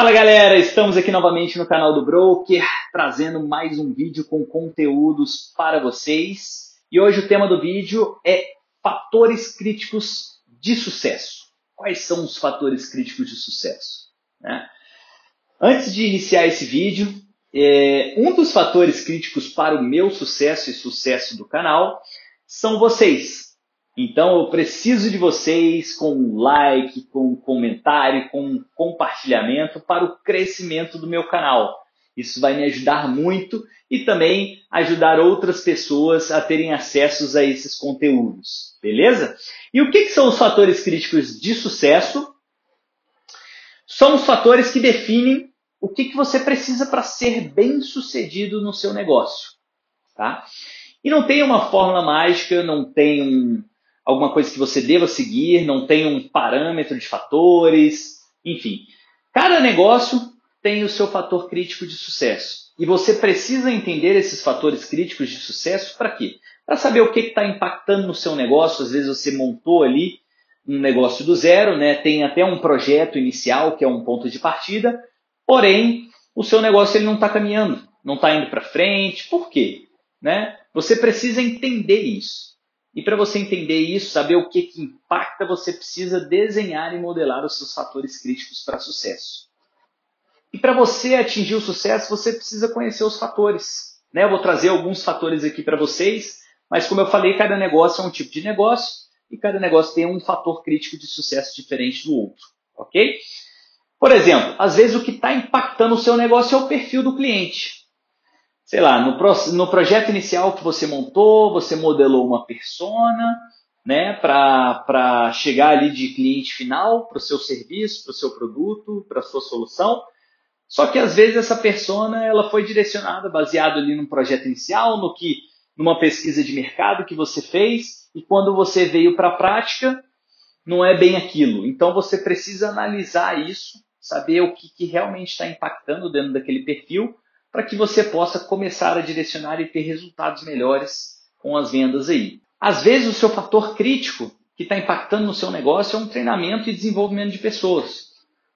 Fala galera, estamos aqui novamente no canal do Broker, trazendo mais um vídeo com conteúdos para vocês. E hoje o tema do vídeo é fatores críticos de sucesso. Quais são os fatores críticos de sucesso? Né? Antes de iniciar esse vídeo, é, um dos fatores críticos para o meu sucesso e sucesso do canal são vocês, então eu preciso de vocês com um like, com um comentário, com um compartilhamento para o crescimento do meu canal. Isso vai me ajudar muito e também ajudar outras pessoas a terem acesso a esses conteúdos, beleza? E o que, que são os fatores críticos de sucesso? São os fatores que definem o que, que você precisa para ser bem sucedido no seu negócio, tá? E não tem uma fórmula mágica, não tem um, alguma coisa que você deva seguir, não tem um parâmetro de fatores, enfim. Cada negócio tem o seu fator crítico de sucesso. E você precisa entender esses fatores críticos de sucesso para quê? Para saber o que está impactando no seu negócio. Às vezes você montou ali um negócio do zero, né? tem até um projeto inicial que é um ponto de partida, porém o seu negócio ele não está caminhando, não está indo para frente. Por quê? Né? Você precisa entender isso. E para você entender isso, saber o que, que impacta, você precisa desenhar e modelar os seus fatores críticos para sucesso. E para você atingir o sucesso, você precisa conhecer os fatores. Né? Eu vou trazer alguns fatores aqui para vocês, mas como eu falei, cada negócio é um tipo de negócio e cada negócio tem um fator crítico de sucesso diferente do outro. Ok? Por exemplo, às vezes o que está impactando o seu negócio é o perfil do cliente sei lá, no, pro, no projeto inicial que você montou, você modelou uma persona, né, para chegar ali de cliente final para o seu serviço, para o seu produto, para a sua solução. Só que às vezes essa persona ela foi direcionada baseado ali num projeto inicial, no que numa pesquisa de mercado que você fez e quando você veio para a prática não é bem aquilo. Então você precisa analisar isso, saber o que, que realmente está impactando dentro daquele perfil para que você possa começar a direcionar e ter resultados melhores com as vendas aí. Às vezes o seu fator crítico que está impactando no seu negócio é um treinamento e desenvolvimento de pessoas.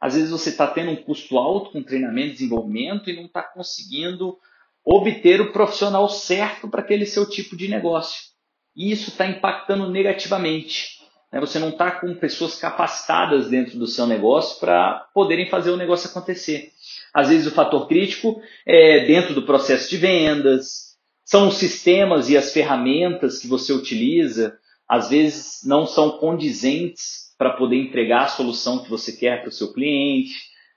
Às vezes você está tendo um custo alto com treinamento e desenvolvimento e não está conseguindo obter o profissional certo para aquele seu tipo de negócio. E isso está impactando negativamente. Né? Você não está com pessoas capacitadas dentro do seu negócio para poderem fazer o negócio acontecer. Às vezes o fator crítico é dentro do processo de vendas, são os sistemas e as ferramentas que você utiliza, às vezes não são condizentes para poder entregar a solução que você quer para o seu cliente.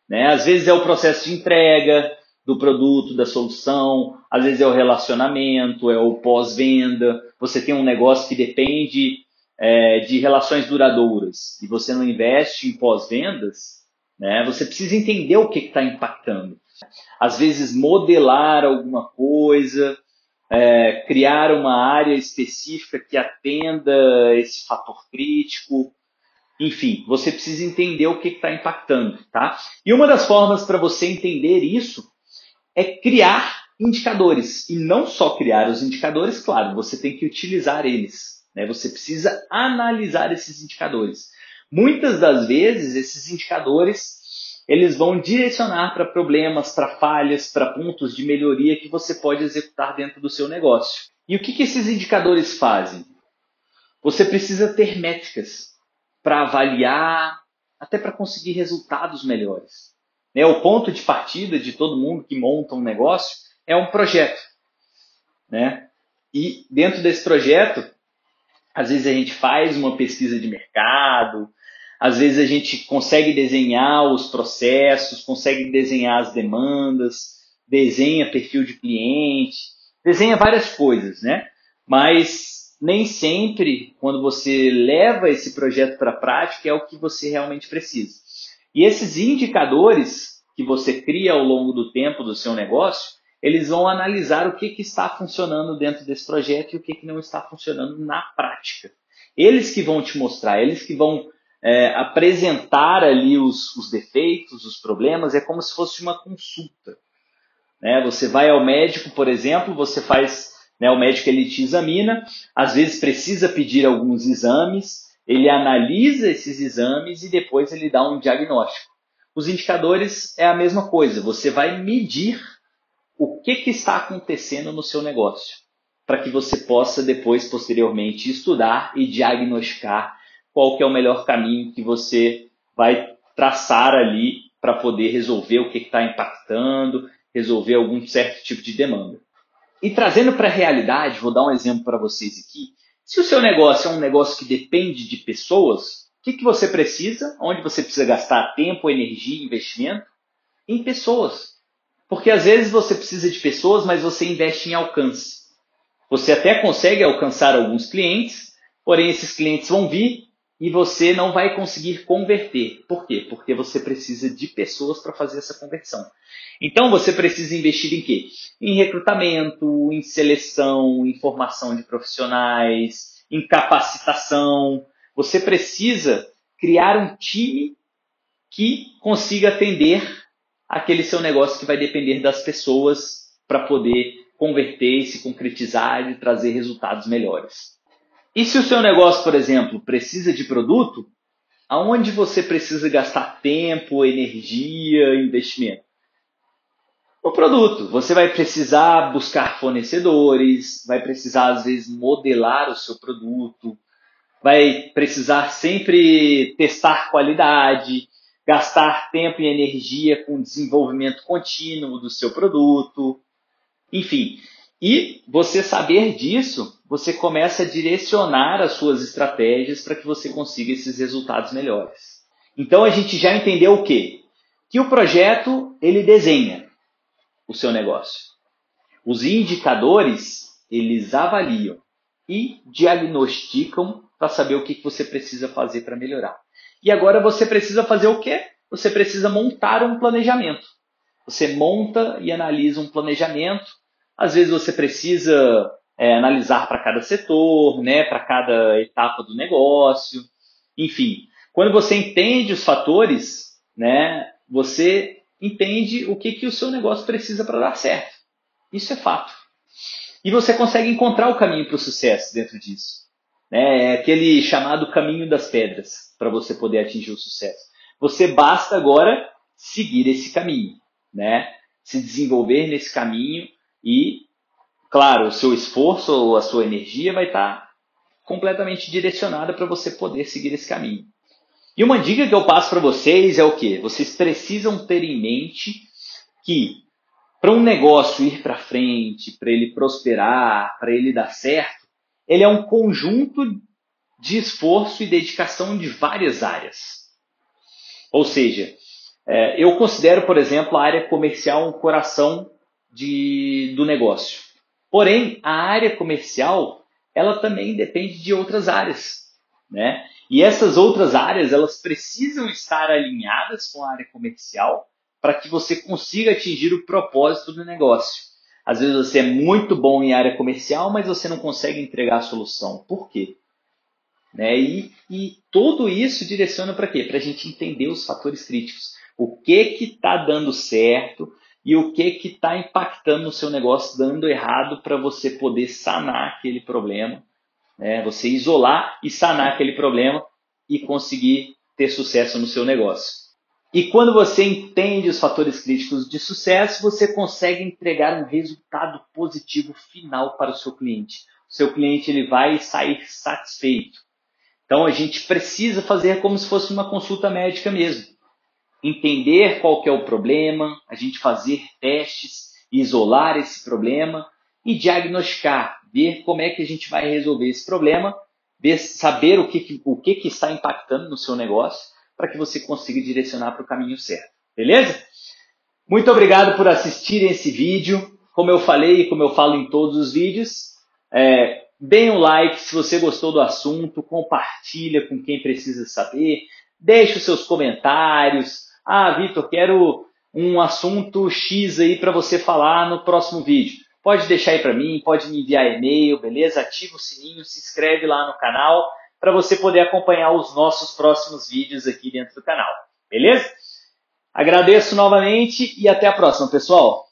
Né? Às vezes é o processo de entrega do produto, da solução, às vezes é o relacionamento, é o pós-venda. Você tem um negócio que depende é, de relações duradouras e você não investe em pós-vendas, né? Você precisa entender o que está impactando. Às vezes, modelar alguma coisa, é, criar uma área específica que atenda esse fator crítico. Enfim, você precisa entender o que está impactando. Tá? E uma das formas para você entender isso é criar indicadores. E não só criar os indicadores, claro, você tem que utilizar eles. Né? Você precisa analisar esses indicadores. Muitas das vezes, esses indicadores eles vão direcionar para problemas, para falhas, para pontos de melhoria que você pode executar dentro do seu negócio. E o que, que esses indicadores fazem? Você precisa ter métricas para avaliar, até para conseguir resultados melhores. Né? O ponto de partida de todo mundo que monta um negócio é um projeto. Né? E dentro desse projeto, às vezes a gente faz uma pesquisa de mercado, às vezes a gente consegue desenhar os processos, consegue desenhar as demandas, desenha perfil de cliente, desenha várias coisas, né? Mas nem sempre, quando você leva esse projeto para a prática, é o que você realmente precisa. E esses indicadores que você cria ao longo do tempo do seu negócio, eles vão analisar o que, que está funcionando dentro desse projeto e o que, que não está funcionando na prática. Eles que vão te mostrar, eles que vão é, apresentar ali os, os, defeitos, os problemas, é como se fosse uma consulta. Né? Você vai ao médico, por exemplo, você faz, né, o médico ele te examina, às vezes precisa pedir alguns exames, ele analisa esses exames e depois ele dá um diagnóstico. Os indicadores é a mesma coisa. Você vai medir o que, que está acontecendo no seu negócio, para que você possa depois, posteriormente, estudar e diagnosticar qual que é o melhor caminho que você vai traçar ali para poder resolver o que está impactando, resolver algum certo tipo de demanda. E trazendo para a realidade, vou dar um exemplo para vocês aqui. Se o seu negócio é um negócio que depende de pessoas, o que, que você precisa? Onde você precisa gastar tempo, energia, investimento? Em pessoas. Porque às vezes você precisa de pessoas, mas você investe em alcance. Você até consegue alcançar alguns clientes, porém esses clientes vão vir e você não vai conseguir converter. Por quê? Porque você precisa de pessoas para fazer essa conversão. Então você precisa investir em quê? Em recrutamento, em seleção, em formação de profissionais, em capacitação. Você precisa criar um time que consiga atender aquele seu negócio que vai depender das pessoas para poder converter, se concretizar e trazer resultados melhores. E se o seu negócio, por exemplo, precisa de produto, aonde você precisa gastar tempo, energia, investimento? No produto. Você vai precisar buscar fornecedores, vai precisar, às vezes, modelar o seu produto, vai precisar sempre testar qualidade, gastar tempo e energia com desenvolvimento contínuo do seu produto. Enfim, e você saber disso, você começa a direcionar as suas estratégias para que você consiga esses resultados melhores. Então a gente já entendeu o quê? Que o projeto ele desenha o seu negócio. Os indicadores eles avaliam e diagnosticam para saber o que você precisa fazer para melhorar. E agora você precisa fazer o quê? Você precisa montar um planejamento. Você monta e analisa um planejamento às vezes você precisa é, analisar para cada setor, né, para cada etapa do negócio, enfim. Quando você entende os fatores, né, você entende o que, que o seu negócio precisa para dar certo. Isso é fato. E você consegue encontrar o caminho para o sucesso dentro disso. Né? É aquele chamado caminho das pedras para você poder atingir o sucesso. Você basta agora seguir esse caminho, né? se desenvolver nesse caminho e, claro, o seu esforço ou a sua energia vai estar completamente direcionada para você poder seguir esse caminho. E uma dica que eu passo para vocês é o que? Vocês precisam ter em mente que para um negócio ir para frente, para ele prosperar, para ele dar certo, ele é um conjunto de esforço e dedicação de várias áreas. Ou seja, é, eu considero, por exemplo, a área comercial um coração de, do negócio. Porém, a área comercial, ela também depende de outras áreas, né? E essas outras áreas, elas precisam estar alinhadas com a área comercial para que você consiga atingir o propósito do negócio. Às vezes você é muito bom em área comercial, mas você não consegue entregar a solução. Por quê? Né? E, e tudo isso direciona para quê? Para a gente entender os fatores críticos. O que que está dando certo, e o que que está impactando no seu negócio, dando errado para você poder sanar aquele problema, né? você isolar e sanar aquele problema e conseguir ter sucesso no seu negócio. E quando você entende os fatores críticos de sucesso, você consegue entregar um resultado positivo final para o seu cliente. O seu cliente ele vai sair satisfeito. Então a gente precisa fazer como se fosse uma consulta médica mesmo entender qual que é o problema, a gente fazer testes, isolar esse problema e diagnosticar, ver como é que a gente vai resolver esse problema, ver, saber o que, o que, que está impactando no seu negócio para que você consiga direcionar para o caminho certo. Beleza? Muito obrigado por assistir esse vídeo. Como eu falei e como eu falo em todos os vídeos, é, deem um like se você gostou do assunto, compartilha com quem precisa saber, deixe os seus comentários, ah, Vitor, quero um assunto X aí para você falar no próximo vídeo. Pode deixar aí para mim, pode me enviar e-mail, beleza? Ativa o sininho, se inscreve lá no canal para você poder acompanhar os nossos próximos vídeos aqui dentro do canal, beleza? Agradeço novamente e até a próxima, pessoal.